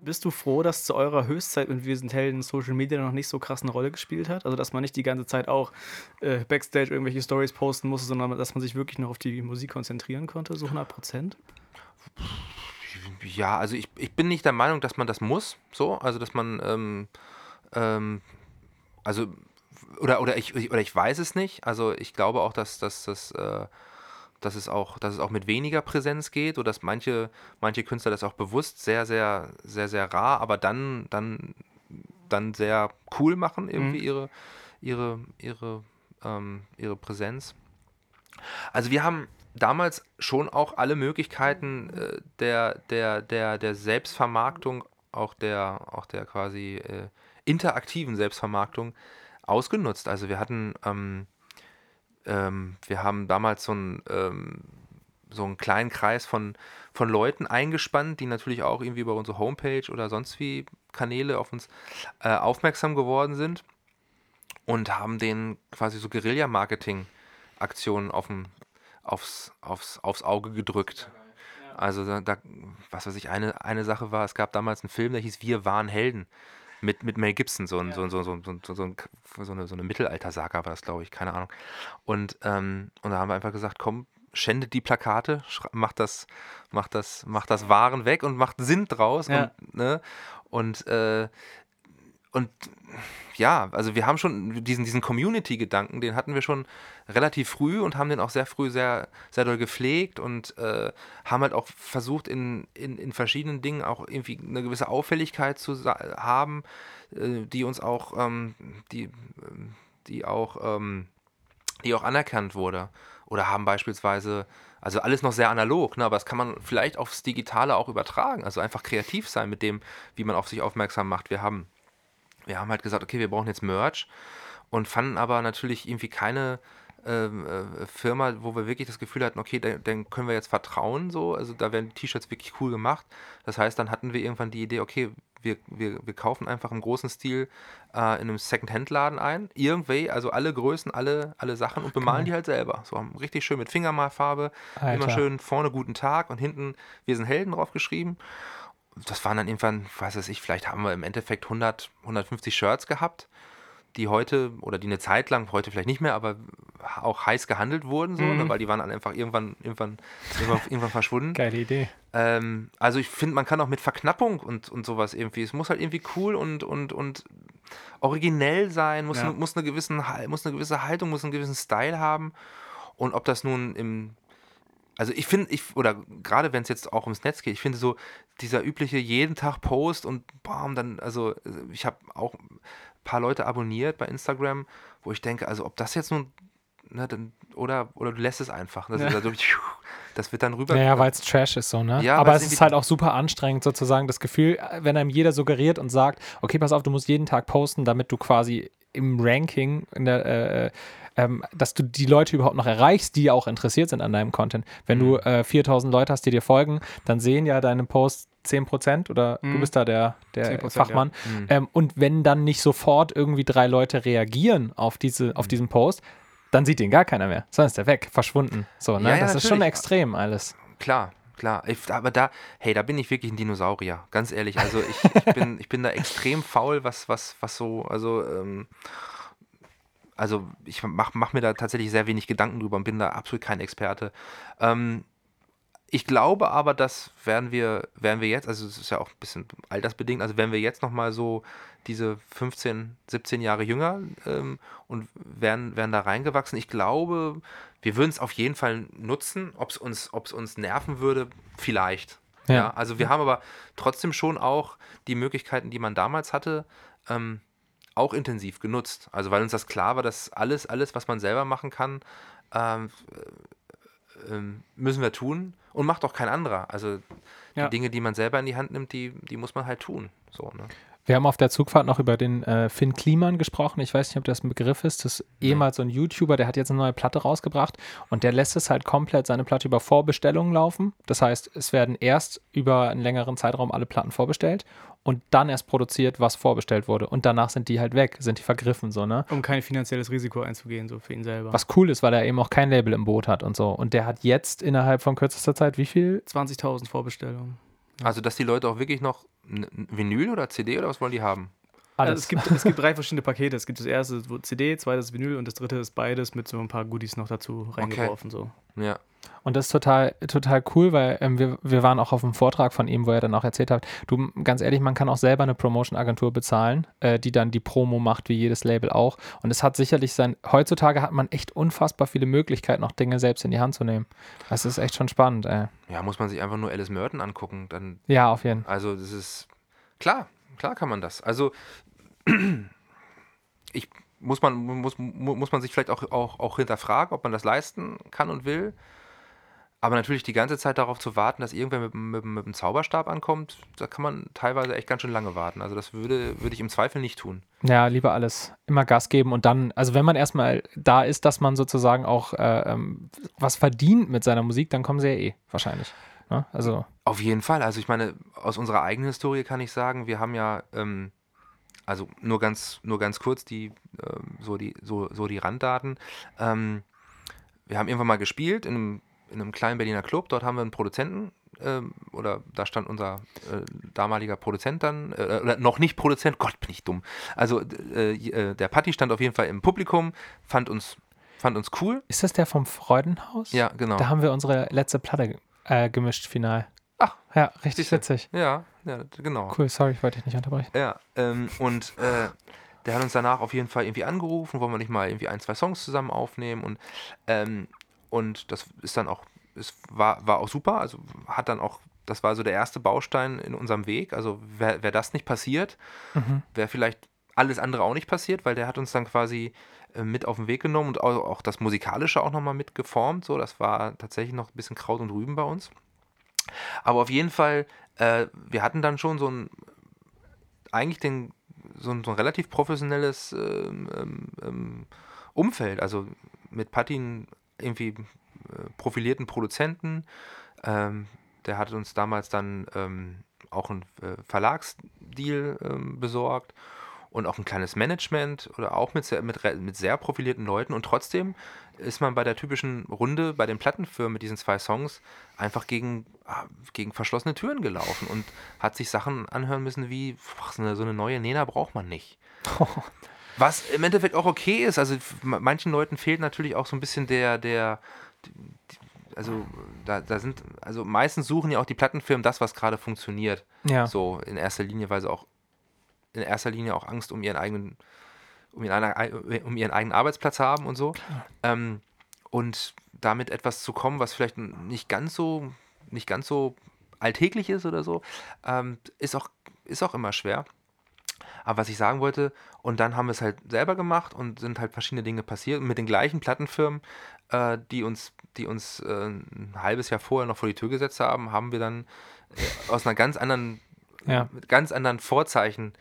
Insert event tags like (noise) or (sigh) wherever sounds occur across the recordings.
Bist du froh, dass zu eurer Höchstzeit und wir sind Helden Social Media noch nicht so krass eine Rolle gespielt hat? Also, dass man nicht die ganze Zeit auch äh, Backstage irgendwelche Stories posten musste, sondern dass man sich wirklich noch auf die Musik konzentrieren konnte, so 100 Prozent? Ja, also ich, ich bin nicht der Meinung, dass man das muss, so, also dass man, ähm, ähm, also, oder, oder, ich, oder ich weiß es nicht, also ich glaube auch, dass, dass, dass äh, dass es auch, dass es auch mit weniger Präsenz geht oder dass manche, manche Künstler das auch bewusst sehr, sehr, sehr, sehr rar, aber dann, dann, dann sehr cool machen, irgendwie mhm. ihre, ihre, ihre, ähm, ihre Präsenz. Also wir haben damals schon auch alle Möglichkeiten äh, der, der, der, der Selbstvermarktung, auch der, auch der quasi äh, interaktiven Selbstvermarktung ausgenutzt. Also wir hatten ähm, ähm, wir haben damals so einen, ähm, so einen kleinen Kreis von, von Leuten eingespannt, die natürlich auch irgendwie über unsere Homepage oder sonst wie Kanäle auf uns äh, aufmerksam geworden sind und haben denen quasi so Guerilla-Marketing-Aktionen auf aufs, aufs, aufs Auge gedrückt. Also da, was weiß ich, eine, eine Sache war, es gab damals einen Film, der hieß Wir waren Helden mit, mit Mel Gibson, so, ein, ja. so, so, so, so, so, so, eine, so eine Mittelalter-Saga war das, glaube ich, keine Ahnung. Und, ähm, und da haben wir einfach gesagt, komm, schändet die Plakate, macht das, macht das, macht das Waren weg und macht Sinn draus. Ja. Und, ne? und, äh, und ja, also wir haben schon diesen, diesen Community-Gedanken, den hatten wir schon relativ früh und haben den auch sehr früh sehr, sehr doll gepflegt und äh, haben halt auch versucht, in, in, in verschiedenen Dingen auch irgendwie eine gewisse Auffälligkeit zu haben, äh, die uns auch, ähm, die, die auch, ähm, die auch anerkannt wurde. Oder haben beispielsweise, also alles noch sehr analog, ne, aber das kann man vielleicht aufs Digitale auch übertragen. Also einfach kreativ sein mit dem, wie man auf sich aufmerksam macht. Wir haben wir haben halt gesagt, okay, wir brauchen jetzt Merch und fanden aber natürlich irgendwie keine ähm, äh, Firma, wo wir wirklich das Gefühl hatten, okay, dann können wir jetzt vertrauen so. Also da werden die T-Shirts wirklich cool gemacht. Das heißt, dann hatten wir irgendwann die Idee, okay, wir, wir, wir kaufen einfach im großen Stil äh, in einem Second-Hand-Laden ein. Irgendwie, also alle Größen, alle, alle Sachen und bemalen die halt selber. So haben richtig schön mit Fingermalfarbe, Alter. immer schön vorne guten Tag und hinten wir sind Helden drauf geschrieben das waren dann irgendwann, was weiß ich, vielleicht haben wir im Endeffekt 100, 150 Shirts gehabt, die heute oder die eine Zeit lang, heute vielleicht nicht mehr, aber auch heiß gehandelt wurden, so, ne, mhm. ne, weil die waren dann einfach irgendwann, irgendwann, irgendwann, (laughs) irgendwann verschwunden. Geile Idee. Ähm, also ich finde, man kann auch mit Verknappung und, und sowas irgendwie, es muss halt irgendwie cool und, und, und originell sein, muss, ja. muss, eine gewissen, muss eine gewisse Haltung, muss einen gewissen Style haben. Und ob das nun im also ich finde, ich, oder gerade wenn es jetzt auch ums Netz geht, ich finde so, dieser übliche jeden Tag Post und bam, dann, also ich habe auch ein paar Leute abonniert bei Instagram, wo ich denke, also ob das jetzt nun, ne, dann, oder, oder du lässt es einfach. Das, ja. also, das wird dann rüber. Ja, weil es Trash ist so, ne? Ja, aber es ist halt auch super anstrengend, sozusagen das Gefühl, wenn einem jeder suggeriert und sagt, okay, pass auf, du musst jeden Tag posten, damit du quasi im Ranking in der äh, ähm, dass du die Leute überhaupt noch erreichst, die auch interessiert sind an deinem Content. Wenn mhm. du äh, 4000 Leute hast, die dir folgen, dann sehen ja deine Posts 10% oder mhm. du bist da der, der Fachmann. Ja. Mhm. Ähm, und wenn dann nicht sofort irgendwie drei Leute reagieren auf, diese, auf mhm. diesen Post, dann sieht den gar keiner mehr. Sonst ist der weg, verschwunden. So, ne? Ja, ja, das natürlich. ist schon extrem alles. Klar, klar. Ich, aber da, hey, da bin ich wirklich ein Dinosaurier, ganz ehrlich. Also ich, ich, (laughs) bin, ich bin da extrem faul, was, was, was so, also ähm, also ich mache mach mir da tatsächlich sehr wenig Gedanken drüber und bin da absolut kein Experte. Ähm, ich glaube aber, dass werden wir, werden wir jetzt, also es ist ja auch ein bisschen altersbedingt, also werden wir jetzt nochmal so diese 15, 17 Jahre jünger ähm, und werden, werden da reingewachsen. Ich glaube, wir würden es auf jeden Fall nutzen. Ob es uns, uns nerven würde, vielleicht. Ja. ja. also wir haben aber trotzdem schon auch die Möglichkeiten, die man damals hatte, ähm, auch intensiv genutzt. Also weil uns das klar war, dass alles, alles, was man selber machen kann, ähm, äh, ähm, müssen wir tun und macht auch kein anderer. Also die ja. Dinge, die man selber in die Hand nimmt, die, die muss man halt tun. So, ne? Wir haben auf der Zugfahrt noch über den äh, Finn Kliman gesprochen. Ich weiß nicht, ob das ein Begriff ist. Das ist ehemals so ein YouTuber, der hat jetzt eine neue Platte rausgebracht und der lässt es halt komplett seine Platte über Vorbestellungen laufen. Das heißt, es werden erst über einen längeren Zeitraum alle Platten vorbestellt und dann erst produziert, was vorbestellt wurde. Und danach sind die halt weg, sind die vergriffen, so, ne? Um kein finanzielles Risiko einzugehen, so für ihn selber. Was cool ist, weil er eben auch kein Label im Boot hat und so. Und der hat jetzt innerhalb von kürzester Zeit wie viel? 20.000 Vorbestellungen. Also, dass die Leute auch wirklich noch Vinyl oder CD oder was wollen die haben? Also es, gibt, es gibt drei verschiedene Pakete. Es gibt das erste CD, zweites Vinyl und das dritte ist beides mit so ein paar Goodies noch dazu reingeworfen. Okay. So. Ja. Und das ist total, total cool, weil ähm, wir, wir waren auch auf einem Vortrag von ihm, wo er dann auch erzählt hat, du, ganz ehrlich, man kann auch selber eine Promotion-Agentur bezahlen, äh, die dann die Promo macht, wie jedes Label auch. Und es hat sicherlich sein, heutzutage hat man echt unfassbar viele Möglichkeiten, auch Dinge selbst in die Hand zu nehmen. Das ist echt schon spannend, ey. Ja, muss man sich einfach nur Alice Merton angucken, dann. Ja, auf jeden Fall. Also, das ist, klar, klar kann man das. Also, (clears throat) ich muss man, muss, muss man sich vielleicht auch, auch, auch hinterfragen, ob man das leisten kann und will. Aber natürlich die ganze Zeit darauf zu warten, dass irgendwer mit, mit, mit einem Zauberstab ankommt, da kann man teilweise echt ganz schön lange warten. Also das würde, würde ich im Zweifel nicht tun. Ja, lieber alles. Immer Gas geben und dann, also wenn man erstmal da ist, dass man sozusagen auch äh, ähm, was verdient mit seiner Musik, dann kommen sie ja eh wahrscheinlich. Ne? Also. Auf jeden Fall. Also ich meine, aus unserer eigenen Historie kann ich sagen, wir haben ja, ähm, also nur ganz, nur ganz kurz die, ähm, so die, so, so die Randdaten. Ähm, wir haben irgendwann mal gespielt in einem in einem kleinen Berliner Club. Dort haben wir einen Produzenten äh, oder da stand unser äh, damaliger Produzent dann, äh, oder noch nicht Produzent, Gott, bin ich dumm. Also äh, äh, der Patti stand auf jeden Fall im Publikum, fand uns, fand uns cool. Ist das der vom Freudenhaus? Ja, genau. Da haben wir unsere letzte Platte äh, gemischt, final. Ach. Ja, richtig witzig. Ja, ja, genau. Cool, sorry, ich wollte dich nicht unterbrechen. Ja, ähm, und der hat uns danach auf jeden Fall irgendwie angerufen, wollen wir nicht mal irgendwie ein, zwei Songs zusammen aufnehmen und ähm, und das ist dann auch, es war, war auch super. Also hat dann auch, das war so der erste Baustein in unserem Weg. Also wäre wär das nicht passiert, mhm. wäre vielleicht alles andere auch nicht passiert, weil der hat uns dann quasi äh, mit auf den Weg genommen und auch, auch das Musikalische auch nochmal mitgeformt. So, das war tatsächlich noch ein bisschen Kraut und Rüben bei uns. Aber auf jeden Fall, äh, wir hatten dann schon so ein, eigentlich den, so ein, so ein relativ professionelles ähm, ähm, ähm Umfeld. Also mit Patin irgendwie äh, profilierten Produzenten. Ähm, der hat uns damals dann ähm, auch einen äh, Verlagsdeal ähm, besorgt und auch ein kleines Management oder auch mit sehr, mit, mit sehr profilierten Leuten. Und trotzdem ist man bei der typischen Runde bei den Plattenfirmen mit diesen zwei Songs einfach gegen, ah, gegen verschlossene Türen gelaufen und hat sich Sachen anhören müssen wie, eine, so eine neue Nena braucht man nicht. (laughs) Was im Endeffekt auch okay ist. Also manchen Leuten fehlt natürlich auch so ein bisschen der, der, also da, da sind, also meistens suchen ja auch die Plattenfirmen das, was gerade funktioniert. Ja. So in erster Linie, weil sie auch in erster Linie auch Angst um ihren eigenen, um ihren, um ihren eigenen Arbeitsplatz haben und so. Ähm, und damit etwas zu kommen, was vielleicht nicht ganz so, nicht ganz so alltäglich ist oder so, ähm, ist auch, ist auch immer schwer. Aber was ich sagen wollte, und dann haben wir es halt selber gemacht und sind halt verschiedene Dinge passiert. Mit den gleichen Plattenfirmen, äh, die uns, die uns äh, ein halbes Jahr vorher noch vor die Tür gesetzt haben, haben wir dann äh, aus einer ganz anderen, ja. mit ganz anderen Vorzeichen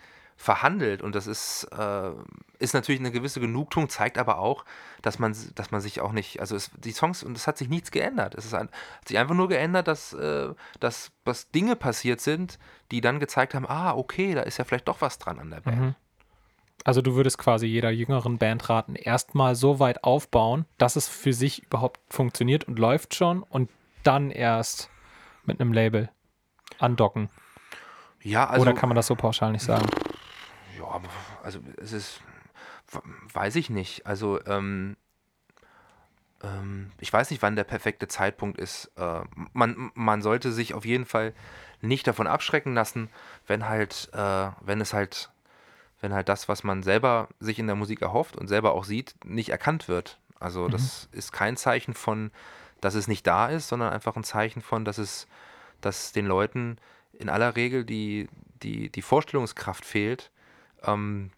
verhandelt und das ist, äh, ist natürlich eine gewisse Genugtuung, zeigt aber auch, dass man, dass man sich auch nicht, also es, die Songs, und es hat sich nichts geändert. Es ist ein, hat sich einfach nur geändert, dass, äh, dass, dass Dinge passiert sind, die dann gezeigt haben, ah, okay, da ist ja vielleicht doch was dran an der Band. Mhm. Also du würdest quasi jeder jüngeren Band raten, erstmal so weit aufbauen, dass es für sich überhaupt funktioniert und läuft schon und dann erst mit einem Label andocken. Ja, also, Oder kann man das so pauschal nicht sagen? Ja, also es ist, weiß ich nicht. Also ähm, ähm, ich weiß nicht, wann der perfekte Zeitpunkt ist. Äh, man, man sollte sich auf jeden Fall nicht davon abschrecken lassen, wenn halt, äh, wenn es halt, wenn halt das, was man selber sich in der Musik erhofft und selber auch sieht, nicht erkannt wird. Also mhm. das ist kein Zeichen von, dass es nicht da ist, sondern einfach ein Zeichen von, dass es, dass den Leuten in aller Regel die, die, die Vorstellungskraft fehlt, ähm,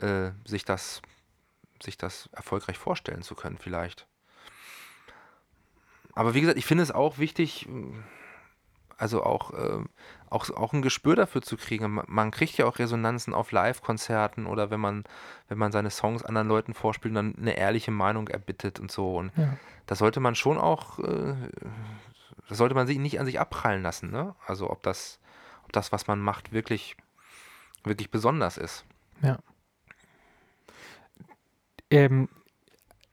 äh, sich, das, sich das erfolgreich vorstellen zu können, vielleicht. Aber wie gesagt, ich finde es auch wichtig, also auch, äh, auch, auch ein Gespür dafür zu kriegen. Man, kriegt ja auch Resonanzen auf Live-Konzerten oder wenn man, wenn man seine Songs anderen Leuten vorspielt, dann eine ehrliche Meinung erbittet und so. Und ja. das sollte man schon auch, äh, das sollte man sich nicht an sich abprallen lassen. Ne? Also ob das, ob das, was man macht, wirklich wirklich besonders ist. Ja. Ähm,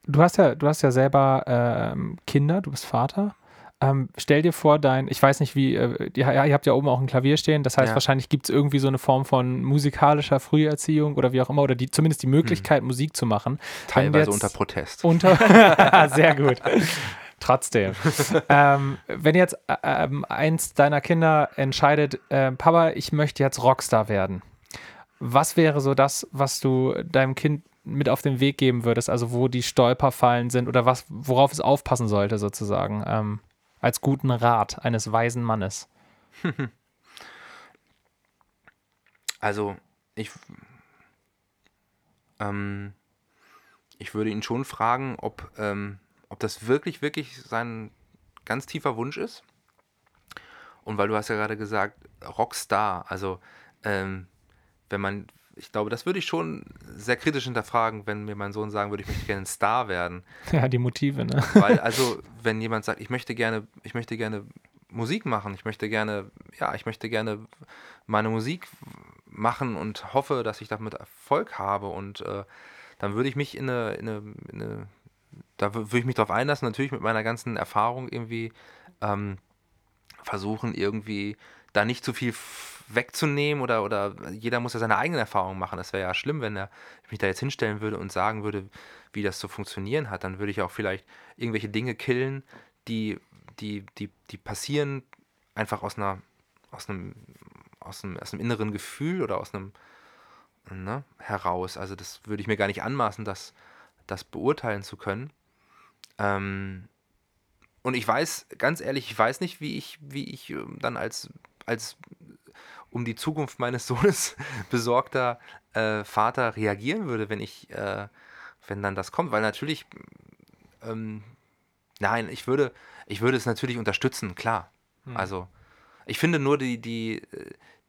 du hast ja, du hast ja selber ähm, Kinder, du bist Vater. ähm, stell dir vor, dein, ich weiß nicht wie, äh, ja, ihr habt ja oben auch ein Klavier stehen, das heißt, ja. wahrscheinlich gibt es irgendwie so eine Form von musikalischer Früherziehung oder wie auch immer, oder die, zumindest die Möglichkeit, hm. Musik zu machen. Teilweise unter Protest. Unter, (laughs) sehr gut. Trotzdem. ähm, wenn jetzt äh, ähm, eins deiner Kinder entscheidet, äh, Papa, ich möchte jetzt Rockstar werden, was wäre so das, was du deinem Kind mit auf den Weg geben würdest, also wo die Stolperfallen sind oder was, worauf es aufpassen sollte, sozusagen, ähm, als guten Rat eines weisen Mannes? (laughs) Also, ich, ähm, ich würde ihn schon fragen, ob, ähm, ob das wirklich, wirklich sein ganz tiefer Wunsch ist. Und weil du hast ja gerade gesagt, Rockstar, also ähm, wenn man, ich glaube, das würde ich schon sehr kritisch hinterfragen, wenn mir mein Sohn sagen würde, ich möchte gerne ein Star werden. (laughs) Ja, die Motive, ne? Weil, also, (laughs) wenn jemand sagt, ich möchte gerne, ich möchte gerne Musik machen, ich möchte gerne, ja, ich möchte gerne meine Musik machen und hoffe, dass ich damit Erfolg habe und äh, dann würde ich mich in eine, in eine, in eine da würde ich mich darauf einlassen, natürlich mit meiner ganzen Erfahrung irgendwie ähm, versuchen, irgendwie da nicht zu viel wegzunehmen oder, oder jeder muss ja seine eigenen Erfahrungen machen. Das wäre ja schlimm, wenn er mich da jetzt hinstellen würde und sagen würde, wie das zu funktionieren hat. Dann würde ich auch vielleicht irgendwelche Dinge killen, die, die, die, die passieren einfach aus einer, aus einem, aus einem, aus einem inneren Gefühl oder aus einem ne, heraus. Also das würde ich mir gar nicht anmaßen, das, das beurteilen zu können. Ähm, und ich weiß, ganz ehrlich, ich weiß nicht, wie ich, wie ich ähm, dann als, als um die Zukunft meines (laughs) Sohnes besorgter äh, Vater reagieren würde, wenn ich, äh, wenn dann das kommt. Weil natürlich, ähm, nein, ich würde, ich würde es natürlich unterstützen, klar. Hm. Also, ich finde nur die, die,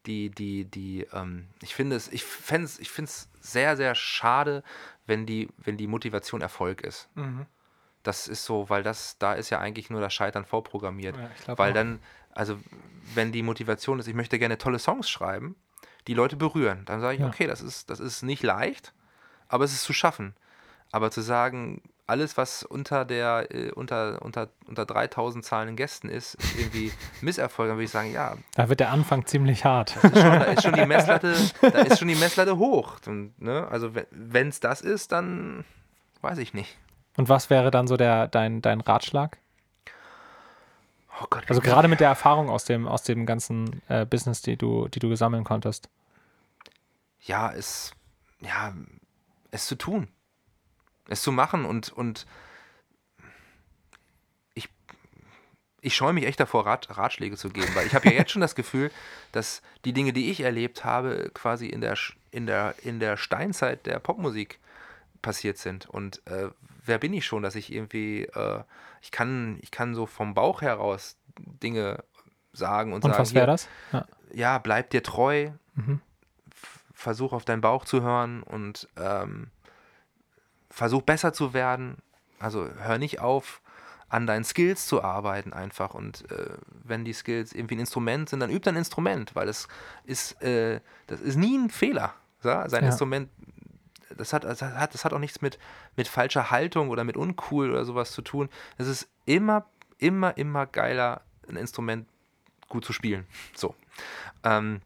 die, die, die, ähm, ich finde es, ich fände es, ich finde es sehr, sehr schade, wenn die, wenn die Motivation Erfolg ist. Mhm. Das ist so, weil das, da ist ja eigentlich nur das Scheitern vorprogrammiert. Ja, weil auch. dann, also wenn die Motivation ist, ich möchte gerne tolle Songs schreiben, die Leute berühren, dann sage ich, ja. okay, das ist, das ist nicht leicht, aber es ist zu schaffen. Aber zu sagen, alles, was unter der, äh, unter, unter, unter 3000 zahlenden Gästen ist, ist irgendwie (laughs) Misserfolg, dann würde ich sagen, ja. Da wird der Anfang ziemlich hart. Schon, da ist schon die Messlatte, da ist schon die Messlatte hoch. Und, ne? Also wenn es das ist, dann weiß ich nicht. Und was wäre dann so der, dein, dein Ratschlag? Oh Gott, also gerade mit der Erfahrung aus dem, aus dem ganzen äh, Business, die du, die du gesammeln konntest. Ja, es, ja, es zu tun. Es zu machen und, und ich, ich scheue mich echt davor, Rat, Ratschläge zu geben, weil ich habe ja jetzt schon das Gefühl, dass die Dinge, die ich erlebt habe, quasi in der, in der, in der Steinzeit der Popmusik passiert sind. Und äh, wer bin ich schon, dass ich irgendwie, äh, ich kann, ich kann so vom Bauch heraus Dinge sagen und, und sagen. Was wäre das? Ja. ja. bleib dir treu, mhm. versuch auf deinen Bauch zu hören und ähm, versuch besser zu werden. Also hör nicht auf, an deinen Skills zu arbeiten einfach. Und äh, wenn die Skills irgendwie ein Instrument sind, dann üb dein Instrument, weil es ist, äh, das ist nie ein Fehler. Ja? Sein ja. Instrument das hat, das hat, das hat auch nichts mit, mit falscher Haltung oder mit uncool oder sowas zu tun. Es ist immer, immer, immer geiler, ein Instrument gut zu spielen. So. Ähm,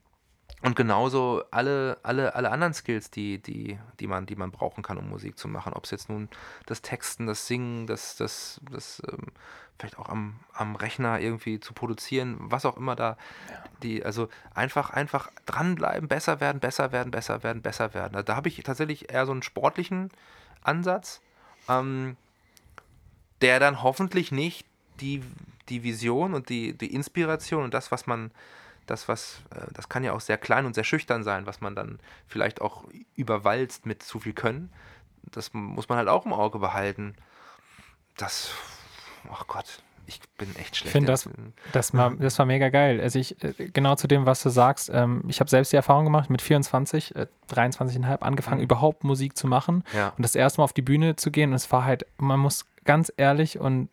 und genauso alle, alle, alle anderen Skills, die, die, die, man, die man brauchen kann, um Musik zu machen. Ob es jetzt nun das Texten, das Singen, das, das, das ähm, vielleicht auch am, am Rechner irgendwie zu produzieren, was auch immer da, ja. die, also einfach, einfach dranbleiben, besser werden, besser werden, besser werden, besser werden. Da, da habe ich tatsächlich eher so einen sportlichen Ansatz, ähm, der dann hoffentlich nicht die, die Vision und die, die Inspiration und das, was man das, was, äh, das kann ja auch sehr klein und sehr schüchtern sein, was man dann vielleicht auch überwalzt mit zu viel Können. Das muss man halt auch im Auge behalten. Das, ach Gott, ich bin echt schlecht. Ich finde das, das, war, das war mega geil. Also ich, äh, genau zu dem, was du sagst, ähm, ich habe selbst die Erfahrung gemacht, mit 24, äh, 23,5 angefangen, mhm. überhaupt Musik zu machen ja. und das erste Mal auf die Bühne zu gehen. Und es war halt, man muss ganz ehrlich und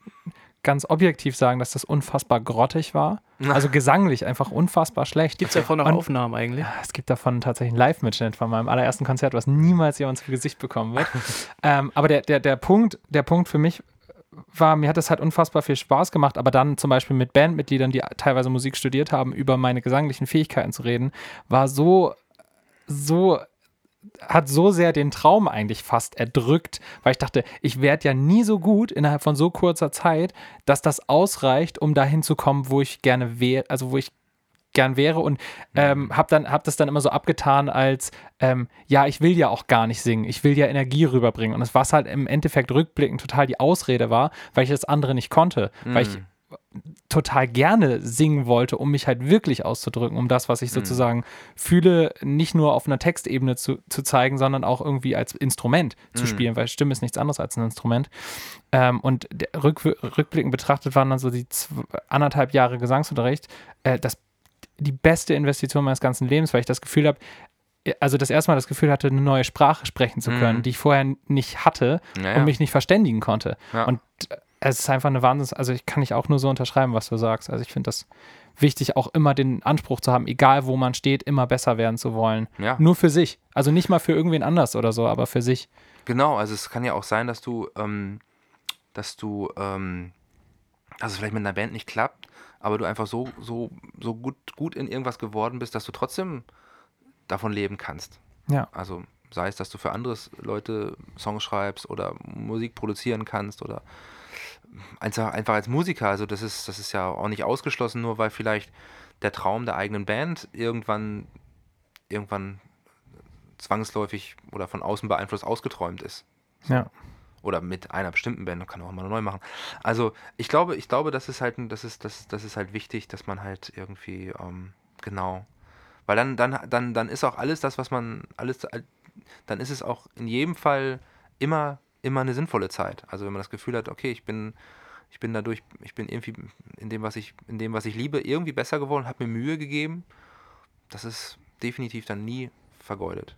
ganz objektiv sagen, dass das unfassbar grottig war. (laughs) Also gesanglich einfach unfassbar schlecht. Gibt es davon noch Aufnahmen eigentlich? Ja, es gibt davon tatsächlich einen Live-Mitschnitt von meinem allerersten Konzert, was niemals jemand zu Gesicht bekommen wird. (laughs) ähm, aber der, der, der, Punkt, der Punkt für mich war, mir hat das halt unfassbar viel Spaß gemacht, aber dann zum Beispiel mit Bandmitgliedern, die teilweise Musik studiert haben, über meine gesanglichen Fähigkeiten zu reden, war so, so hat so sehr den Traum eigentlich fast erdrückt, weil ich dachte, ich werde ja nie so gut innerhalb von so kurzer Zeit, dass das ausreicht, um dahin zu kommen, wo ich gerne wäre, also wo ich gern wäre und ähm, mhm. habe dann hab das dann immer so abgetan als ähm, ja ich will ja auch gar nicht singen ich will ja Energie rüberbringen und das was halt im Endeffekt rückblickend total die Ausrede war weil ich das andere nicht konnte mhm. weil ich mhm total gerne singen wollte, um mich halt wirklich auszudrücken, um das, was ich mhm. sozusagen fühle, nicht nur auf einer Textebene zu, zu zeigen, sondern auch irgendwie als Instrument zu mhm. spielen, weil Stimme ist nichts anderes als ein Instrument. Ähm, und rück, rückblickend betrachtet waren dann so die anderthalb Jahre Gesangsunterricht äh, das, die beste Investition meines ganzen Lebens, weil ich das Gefühl habe, äh, also das erste Mal das Gefühl hatte, eine neue Sprache sprechen zu können, mhm. die ich vorher nicht hatte naja. und mich nicht verständigen konnte. Ja. Und es ist einfach eine Wahnsinns, also ich kann nicht auch nur so unterschreiben, was du sagst. Also ich finde das wichtig, auch immer den Anspruch zu haben, egal wo man steht, immer besser werden zu wollen. Ja. Nur für sich. Also nicht mal für irgendwen anders oder so, aber für sich. Genau, also es kann ja auch sein, dass du, ähm, dass du, ähm, also vielleicht mit einer Band nicht klappt, aber du einfach so, so, so gut, gut in irgendwas geworden bist, dass du trotzdem davon leben kannst. Ja. Also sei es, dass du für andere Leute Songs schreibst oder Musik produzieren kannst oder einfach, einfach als Musiker, also das ist, das ist ja auch nicht ausgeschlossen, nur weil vielleicht der Traum der eigenen Band irgendwann, irgendwann zwangsläufig oder von außen beeinflusst ausgeträumt ist. Ja. Oder mit einer bestimmten Band, kann auch immer neu machen. Also ich glaube, ich glaube, das ist halt, das ist, das, das ist halt wichtig, dass man halt irgendwie, ähm, genau. Weil dann, dann, dann, dann ist auch alles das, was man, alles, dann ist es auch in jedem Fall immer immer eine sinnvolle Zeit. Also wenn man das Gefühl hat, okay, ich bin, ich bin dadurch, ich bin irgendwie in dem, was ich, in dem, was ich liebe, irgendwie besser geworden, habe mir Mühe gegeben, das ist definitiv dann nie vergeudet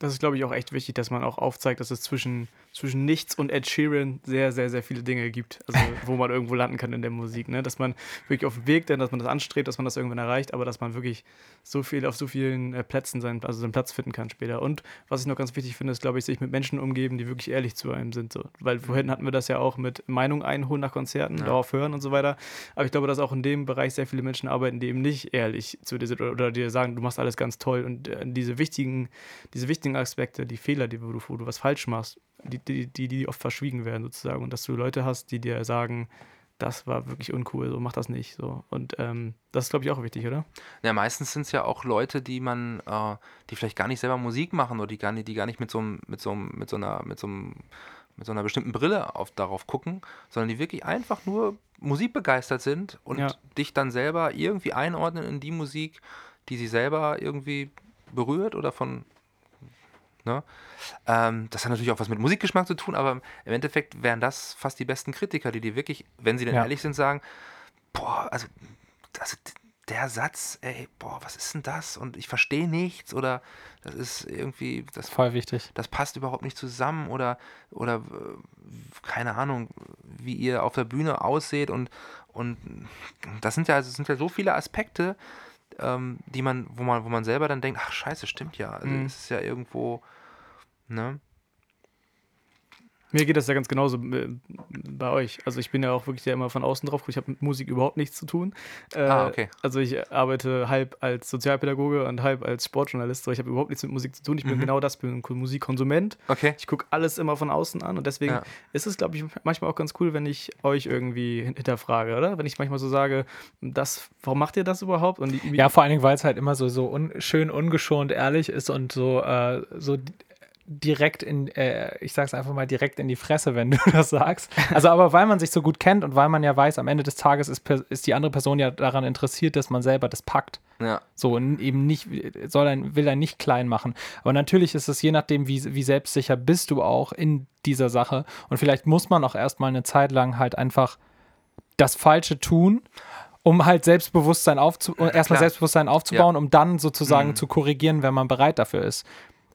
das ist, glaube ich, auch echt wichtig, dass man auch aufzeigt, dass es zwischen, zwischen nichts und Ed Sheeran sehr, sehr, sehr viele Dinge gibt, also (laughs) wo man irgendwo landen kann in der Musik. Ne? Dass man wirklich auf dem Weg, denn dass man das anstrebt, dass man das irgendwann erreicht, aber dass man wirklich so viel auf so vielen äh, Plätzen sein, also seinen Platz finden kann später. Und was ich noch ganz wichtig finde, ist, glaube ich, sich mit Menschen umgeben, die wirklich ehrlich zu einem sind. So. Weil vorhin hatten wir das ja auch mit Meinung einholen nach Konzerten, ja. darauf hören und so weiter. Aber ich glaube, dass auch in dem Bereich sehr viele Menschen arbeiten, die eben nicht ehrlich zu dir sind oder, dir sagen, du machst alles ganz toll und äh, diese wichtigen, diese wichtigen wichtigen Aspekte, die Fehler, die, wo, du, wo du was falsch machst, die, die, die, die oft verschwiegen werden sozusagen. Und dass du Leute hast, die dir sagen, das war wirklich uncool, so mach das nicht. So. Und ähm, das ist, glaube ich, auch wichtig, oder? Ja, meistens sind es ja auch Leute, die man, äh, die vielleicht gar nicht selber Musik machen oder die gar nicht, die gar nicht mit so, mit so, mit so einer, mit so einem mit so einer bestimmten Brille auf, darauf gucken, sondern die wirklich einfach nur musikbegeistert sind und ja. dich dann selber irgendwie einordnen in die Musik, die sie selber irgendwie berührt oder von Ne? Ähm, das hat natürlich auch was mit Musikgeschmack zu tun, aber im Endeffekt wären das fast die besten Kritiker, die dir wirklich, wenn sie denn ja. ehrlich sind, sagen, boah, also, also der Satz, ey, boah, was ist denn das? Und ich verstehe nichts oder das ist irgendwie, das voll wichtig. Das passt überhaupt nicht zusammen oder oder äh, keine Ahnung, wie ihr auf der Bühne ausseht und und das sind ja das sind ja so viele Aspekte, ähm, die man, wo man, wo man selber dann denkt, ach scheiße, stimmt ja. Also mhm. es ist ja irgendwo, ne? Mir geht das ja ganz genauso äh, bei euch. Also ich bin ja auch wirklich ja immer von außen drauf. Ich habe mit Musik überhaupt nichts zu tun. Äh, ah, okay. Also ich arbeite halb als Sozialpädagoge und halb als Sportjournalist. ich habe überhaupt nichts mit Musik zu tun. Ich bin mhm. genau das, bin ein Musikkonsument. Okay. Ich gucke alles immer von außen an und deswegen ja. ist es, glaube ich, manchmal auch ganz cool, wenn ich euch irgendwie hinterfrage, oder? Wenn ich manchmal so sage, das, warum macht ihr das überhaupt? Und die, ja, vor allen Dingen, weil es halt immer so, so un schön ungeschont ehrlich ist und so, äh, so direkt in, äh, ich sag's einfach mal, direkt in die Fresse, wenn (laughs) du das sagst. Also, aber weil man sich so gut kennt und weil man ja weiß, am Ende des Tages ist, ist die andere Person ja daran interessiert, dass man selber das packt. Ja. So und eben nicht, soll ein, will er nicht klein machen. Aber natürlich ist es je nachdem, wie, wie selbstsicher bist du auch in dieser Sache. Und vielleicht muss man auch erstmal eine Zeit lang halt einfach das Falsche tun um halt Selbstbewusstsein aufzu erstmal Selbstbewusstsein aufzubauen, ja. um dann sozusagen mhm. zu korrigieren, wenn man bereit dafür ist.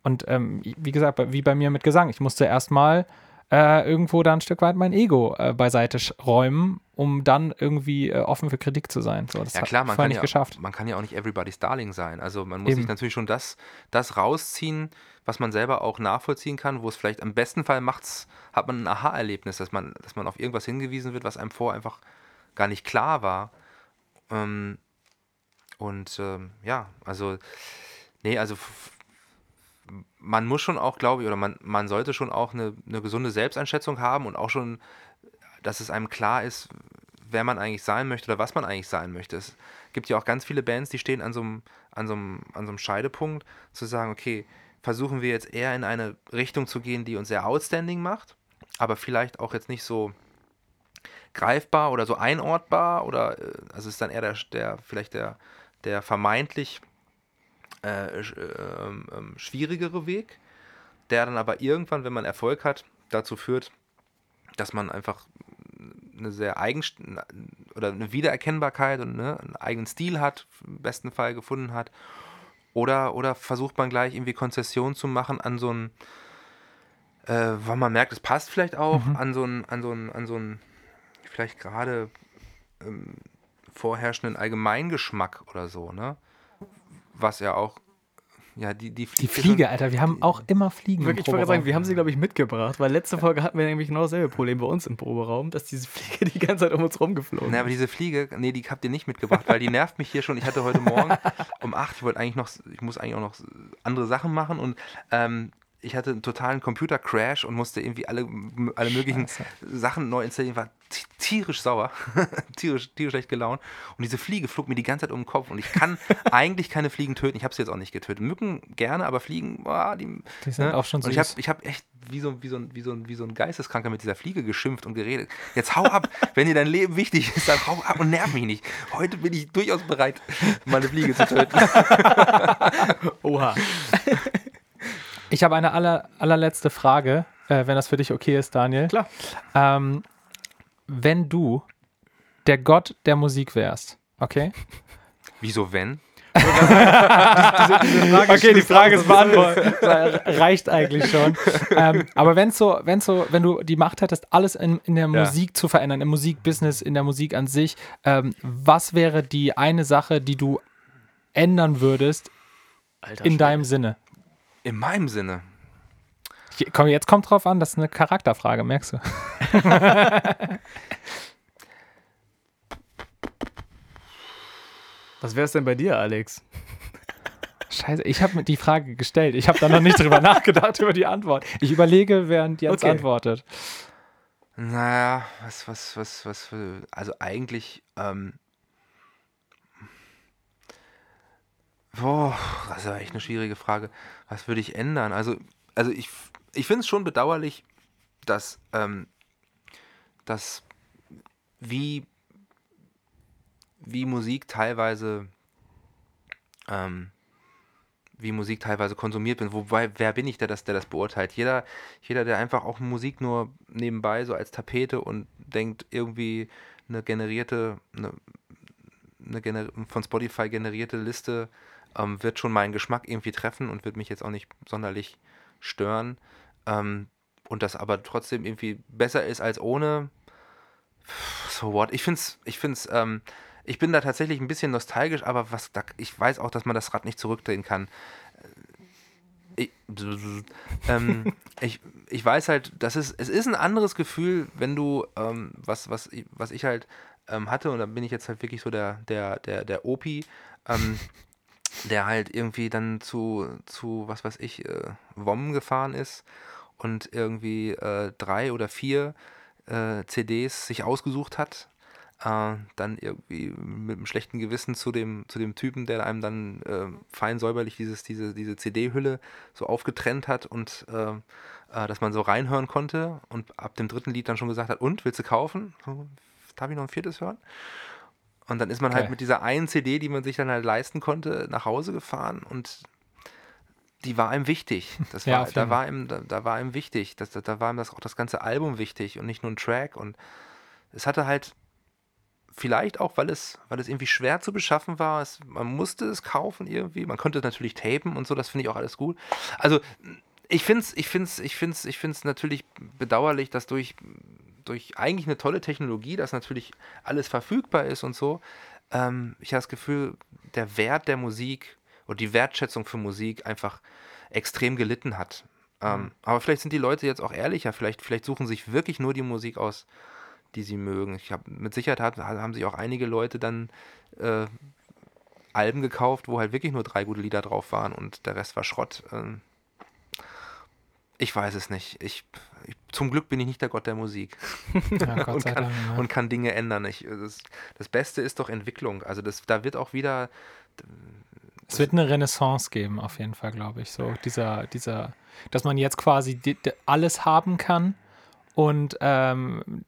Und ähm, wie gesagt, wie bei mir mit Gesang, ich musste erstmal äh, irgendwo da ein Stück weit mein Ego äh, beiseite räumen, um dann irgendwie äh, offen für Kritik zu sein. So, das ja klar, man kann nicht ja, geschafft. man kann ja auch nicht everybody's darling sein. Also man muss Eben. sich natürlich schon das, das rausziehen, was man selber auch nachvollziehen kann, wo es vielleicht am besten Fall macht's, hat man ein Aha-Erlebnis, dass man, dass man auf irgendwas hingewiesen wird, was einem vorher einfach gar nicht klar war. Ähm, und ähm, ja, also, nee, also man muss schon auch, glaube ich, oder man, man sollte schon auch eine, eine gesunde Selbsteinschätzung haben und auch schon, dass es einem klar ist, wer man eigentlich sein möchte oder was man eigentlich sein möchte. Es gibt ja auch ganz viele Bands, die stehen an so einem, an so einem, an so einem Scheidepunkt, zu sagen, okay, versuchen wir jetzt eher in eine Richtung zu gehen, die uns sehr outstanding macht, aber vielleicht auch jetzt nicht so greifbar oder so einordbar oder äh, also ist dann eher der, der vielleicht der, der vermeintlich äh, äh, äh, schwierigere Weg, der dann aber irgendwann, wenn man Erfolg hat, dazu führt, dass man einfach eine sehr eigen oder eine Wiedererkennbarkeit und ne, einen eigenen Stil hat, im besten Fall gefunden hat. Oder, oder versucht man gleich irgendwie Konzession zu machen an so ein, äh, weil man merkt, es passt vielleicht auch, mhm. an so ein, an so ein, an so ein, vielleicht gerade ähm, vorherrschenden Allgemeingeschmack oder so, ne? Was ja auch ja, die, die, die Fliege, Alter, wir haben auch immer Fliegen. Wirklich, ich wollte sagen, wir haben sie, glaube ich, mitgebracht, weil letzte Folge hatten wir nämlich genau dasselbe Problem bei uns im Proberaum, dass diese Fliege die ganze Zeit um uns rumgeflogen ist. Nee, aber diese Fliege, nee, die habt ihr nicht mitgebracht, weil die nervt mich hier schon. Ich hatte heute Morgen (laughs) um 8, ich wollte eigentlich noch, ich muss eigentlich auch noch andere Sachen machen und ähm, ich hatte einen totalen Computer-Crash und musste irgendwie alle, alle möglichen Scheiße. Sachen neu installieren, war tierisch sauer, (laughs) tierisch, tierisch schlecht gelaunt. Und diese Fliege flog mir die ganze Zeit um den Kopf. Und ich kann (laughs) eigentlich keine Fliegen töten. Ich habe sie jetzt auch nicht getötet. Mücken gerne, aber Fliegen, boah, die, die sind ne? auch schon so. Und ich habe ich hab echt wie so, wie, so, wie, so, wie so ein Geisteskranker mit dieser Fliege geschimpft und geredet. Jetzt hau ab, (laughs) wenn dir dein Leben wichtig ist, dann hau ab und nerv mich nicht. Heute bin ich durchaus bereit, meine Fliege zu töten. Oha. Ich habe eine aller, allerletzte Frage, äh, wenn das für dich okay ist, Daniel. Klar. Ähm, wenn du der Gott der Musik wärst, okay? (laughs) Wieso wenn? diese, diese Frage okay, die Frage ist beantwortet. (laughs) Reicht eigentlich schon. ähm, aber wenn so, wenn so, wenn du die Macht hättest, alles in, in der ja. Musik zu verändern, im Musikbusiness, in der Musik an sich, ähm, was wäre die eine Sache, die du ändern würdest Alter, in deinem Sinne? In meinem Sinne. Ich, komm, jetzt kommt drauf an, das ist eine Charakterfrage, merkst du. Was wäre es denn bei dir, Alex? Scheiße, ich habe mir die Frage gestellt. Ich habe da noch nicht drüber (laughs) nachgedacht über die Antwort. Ich überlege, während Jens okay. antwortet. Naja, was, was, was, was, also eigentlich, ähm, Boah, das ist ja echt eine schwierige Frage. Was würde ich ändern? Also, also ich, ich finde es schon bedauerlich, dass, ähm, dass wie, wie Musik teilweise ähm, wie Musik teilweise konsumiert wird. Wobei, wer bin ich, der das, der das beurteilt? Jeder, jeder, der einfach auch Musik nur nebenbei so als Tapete und denkt, irgendwie eine generierte, eine, eine gener von Spotify generierte Liste ähm, wird schon meinen Geschmack irgendwie treffen und wird mich jetzt auch nicht sonderlich stören. Ähm, und das aber trotzdem irgendwie besser ist als ohne. So what? Ich finde es, ich finde ähm, ich bin da tatsächlich ein bisschen nostalgisch, aber was da, ich weiß auch, dass man das Rad nicht zurückdrehen kann. Äh, ich, (laughs) ähm, ich, ich weiß halt, das ist, es ist ein anderes Gefühl, wenn du, ähm, was, was, was ich halt ähm, hatte, und da bin ich jetzt halt wirklich so der, der, der, der Opi, ähm, der halt irgendwie dann zu, zu was weiß ich, äh, WOM gefahren ist und irgendwie äh, drei oder vier äh, CDs sich ausgesucht hat. Äh, dann irgendwie mit einem schlechten Gewissen zu dem, zu dem Typen, der einem dann äh, fein säuberlich dieses, diese, diese CD-Hülle so aufgetrennt hat und äh, dass man so reinhören konnte und ab dem dritten Lied dann schon gesagt hat, und, willst du kaufen? darf ich noch ein viertes hören? Und dann ist man okay. halt mit dieser einen CD, die man sich dann halt leisten konnte, nach Hause gefahren und die war ihm wichtig. Das (laughs) war, ja, da, war ihm, da, da, war ihm wichtig. Das, da war ihm das, auch das ganze Album wichtig und nicht nur ein Track. Und es hatte halt vielleicht auch, weil es, weil es irgendwie schwer zu beschaffen war, es, man musste es kaufen irgendwie. Man konnte es natürlich tapen und so, das finde ich auch alles gut. Also ich finde es ich find's, ich find's, ich find's natürlich bedauerlich, dass durch durch eigentlich eine tolle Technologie, dass natürlich alles verfügbar ist und so, ähm, ich habe das Gefühl, der Wert der Musik oder die Wertschätzung für Musik einfach extrem gelitten hat. Ähm, mhm. Aber vielleicht sind die Leute jetzt auch ehrlicher, vielleicht, vielleicht suchen sich wirklich nur die Musik aus, die sie mögen. Ich habe mit Sicherheit hat, haben sich auch einige Leute dann äh, Alben gekauft, wo halt wirklich nur drei gute Lieder drauf waren und der Rest war Schrott. Ähm, ich weiß es nicht. Ich, ich, zum Glück bin ich nicht der Gott der Musik (laughs) ja, und, kann, Dank, ja. und, kann, Dinge ändern. Ich, das, das, Beste ist doch Entwicklung. Also das, da wird auch wieder. Es wird eine Renaissance geben, auf jeden Fall, glaube ich. So dieser, dieser, dass man jetzt quasi alles haben kann und ähm,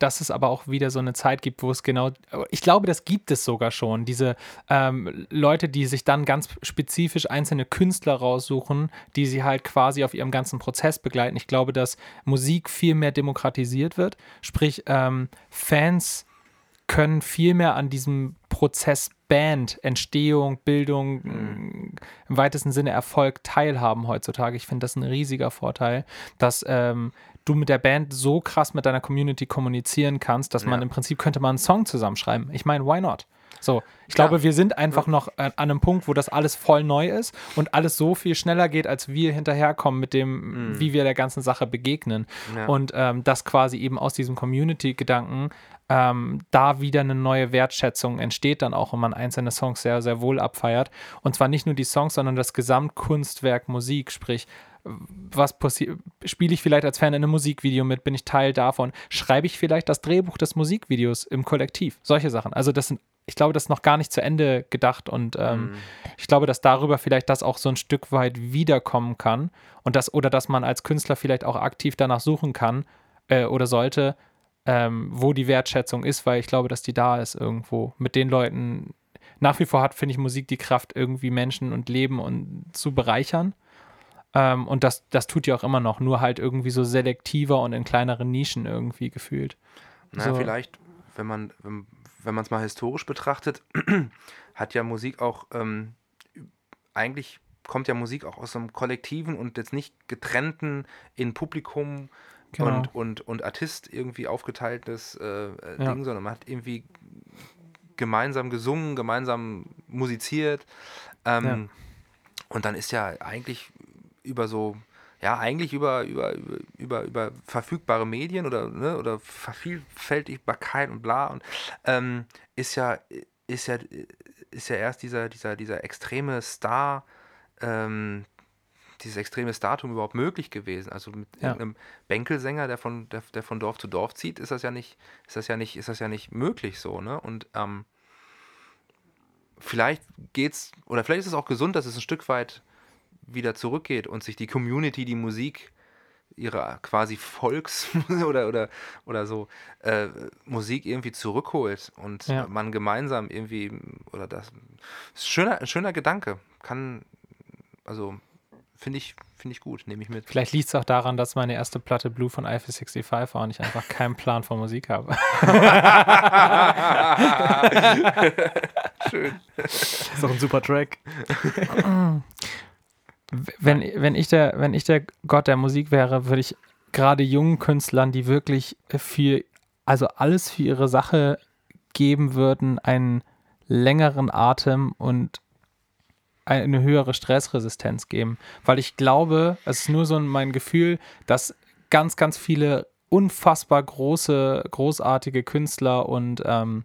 dass es aber auch wieder so eine Zeit gibt, wo es genau, ich glaube, das gibt es sogar schon, diese ähm, Leute, die sich dann ganz spezifisch einzelne Künstler raussuchen, die sie halt quasi auf ihrem ganzen Prozess begleiten. Ich glaube, dass Musik viel mehr demokratisiert wird, sprich ähm, Fans können viel mehr an diesem Prozess Band, Entstehung, Bildung, mhm. im weitesten Sinne Erfolg teilhaben heutzutage. Ich finde das ein riesiger Vorteil, dass ähm, du mit der Band so krass mit deiner Community kommunizieren kannst, dass man im Prinzip könnte man einen Song zusammenschreiben. Ich meine, why not? So, ich Klar. glaube, wir sind einfach noch an einem Punkt, wo das alles voll neu ist und alles so viel schneller geht, als wir hinterherkommen mit dem, mhm. wie wir der ganzen Sache begegnen. Ja. Und ähm, das quasi eben aus diesem Community-Gedanken ähm, da wieder eine neue Wertschätzung entsteht dann auch, wenn man einzelne Songs sehr, sehr wohl abfeiert. Und zwar nicht nur die Songs, sondern das Gesamtkunstwerk Musik, sprich was spiele ich vielleicht als Fan in einem Musikvideo mit, bin ich Teil davon, schreibe ich vielleicht das Drehbuch des Musikvideos im Kollektiv, solche Sachen. Also das sind, ich glaube, das ist noch gar nicht zu Ende gedacht und ähm, mm. ich glaube, dass darüber vielleicht das auch so ein Stück weit wiederkommen kann und das, oder dass man als Künstler vielleicht auch aktiv danach suchen kann äh, oder sollte, ähm, wo die Wertschätzung ist, weil ich glaube, dass die da ist irgendwo mit den Leuten. Nach wie vor hat, finde ich, Musik die Kraft, irgendwie Menschen und Leben und zu bereichern. Ähm, und das, das tut ja auch immer noch, nur halt irgendwie so selektiver und in kleineren Nischen irgendwie gefühlt. Naja, so. vielleicht, wenn man wenn, wenn man es mal historisch betrachtet, (clears throat) hat ja Musik auch ähm, eigentlich kommt ja Musik auch aus einem kollektiven und jetzt nicht getrennten in Publikum genau. und, und, und Artist irgendwie aufgeteiltes äh, ja. Ding, sondern man hat irgendwie gemeinsam gesungen, gemeinsam musiziert. Ähm, ja. Und dann ist ja eigentlich über so, ja, eigentlich über, über, über, über verfügbare Medien oder, ne, oder Vervielfältigbarkeit und bla und ähm, ist ja, ist ja, ist ja erst dieser, dieser, dieser extreme Star, ähm, dieses extreme Startum überhaupt möglich gewesen. Also mit ja. einem Bänkelsänger, der von, der, der von Dorf zu Dorf zieht, ist das ja nicht, ist das ja nicht, ist das ja nicht möglich so, ne? Und ähm, vielleicht geht's, oder vielleicht ist es auch gesund, dass es ein Stück weit wieder zurückgeht und sich die Community, die Musik, ihre quasi Volks- (laughs) oder, oder, oder so äh, Musik irgendwie zurückholt und ja. man gemeinsam irgendwie, oder das ist ein schöner, ein schöner Gedanke. Kann, also finde ich, finde ich gut, nehme ich mit. Vielleicht liegt es auch daran, dass meine erste Platte Blue von Eiffel 65 war und ich einfach keinen Plan von Musik habe. (laughs) (laughs) Schön. Das ist auch ein super Track. Wenn, wenn, ich der, wenn ich der Gott der Musik wäre, würde ich gerade jungen Künstlern, die wirklich für, also alles für ihre Sache geben würden, einen längeren Atem und eine höhere Stressresistenz geben. Weil ich glaube, es ist nur so mein Gefühl, dass ganz, ganz viele unfassbar große, großartige Künstler und, ähm,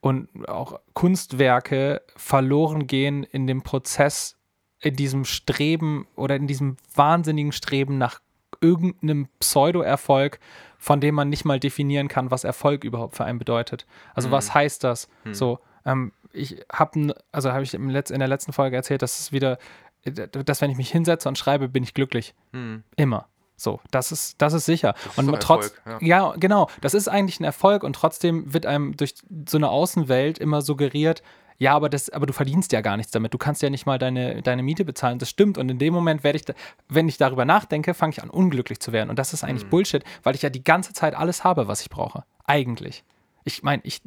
und auch Kunstwerke verloren gehen in dem Prozess in diesem Streben oder in diesem wahnsinnigen Streben nach irgendeinem Pseudo-Erfolg, von dem man nicht mal definieren kann, was Erfolg überhaupt für einen bedeutet. Also mhm. was heißt das? Mhm. So, ähm, ich habe, also habe ich in der letzten Folge erzählt, dass es wieder, dass wenn ich mich hinsetze und schreibe, bin ich glücklich. Mhm. Immer. So, das ist, das ist sicher. Das ist und trotz, Erfolg, ja. ja, genau, das ist eigentlich ein Erfolg und trotzdem wird einem durch so eine Außenwelt immer suggeriert, ja, aber, das, aber du verdienst ja gar nichts damit. Du kannst ja nicht mal deine, deine Miete bezahlen. Das stimmt. Und in dem Moment werde ich, da, wenn ich darüber nachdenke, fange ich an, unglücklich zu werden. Und das ist eigentlich mhm. Bullshit, weil ich ja die ganze Zeit alles habe, was ich brauche. Eigentlich. Ich meine, ich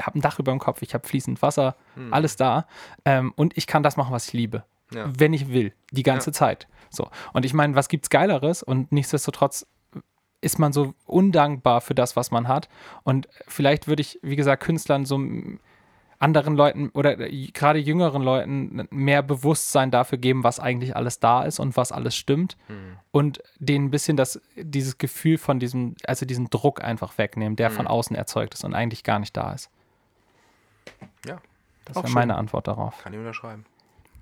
habe ein Dach über dem Kopf, ich habe fließend Wasser, mhm. alles da. Ähm, und ich kann das machen, was ich liebe. Ja. Wenn ich will. Die ganze ja. Zeit. So. Und ich meine, was gibt's Geileres? Und nichtsdestotrotz ist man so undankbar für das, was man hat. Und vielleicht würde ich, wie gesagt, Künstlern so anderen Leuten oder gerade jüngeren Leuten mehr Bewusstsein dafür geben, was eigentlich alles da ist und was alles stimmt. Mhm. Und denen ein bisschen das, dieses Gefühl von diesem, also diesen Druck einfach wegnehmen, der mhm. von außen erzeugt ist und eigentlich gar nicht da ist. Ja. Das wäre meine Antwort darauf. Kann ich unterschreiben.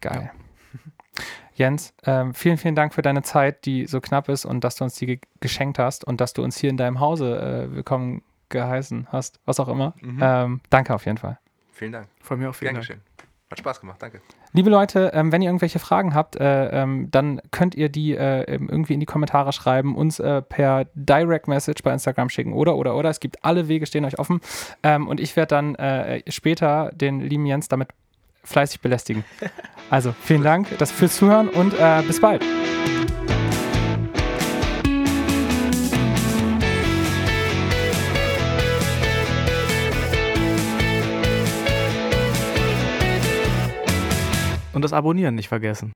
Geil. Ja. (laughs) Jens, ähm, vielen, vielen Dank für deine Zeit, die so knapp ist und dass du uns die ge geschenkt hast und dass du uns hier in deinem Hause äh, willkommen geheißen hast, was auch immer. Mhm. Ähm, danke auf jeden Fall. Vielen Dank. Von mir auch vielen Dank. Dank. Hat Spaß gemacht, danke. Liebe Leute, ähm, wenn ihr irgendwelche Fragen habt, äh, ähm, dann könnt ihr die äh, irgendwie in die Kommentare schreiben, uns äh, per Direct Message bei Instagram schicken oder, oder, oder. Es gibt alle Wege, stehen euch offen. Ähm, und ich werde dann äh, später den lieben Jens damit fleißig belästigen. (laughs) Also vielen Dank das fürs Zuhören und äh, bis bald. Und das Abonnieren nicht vergessen.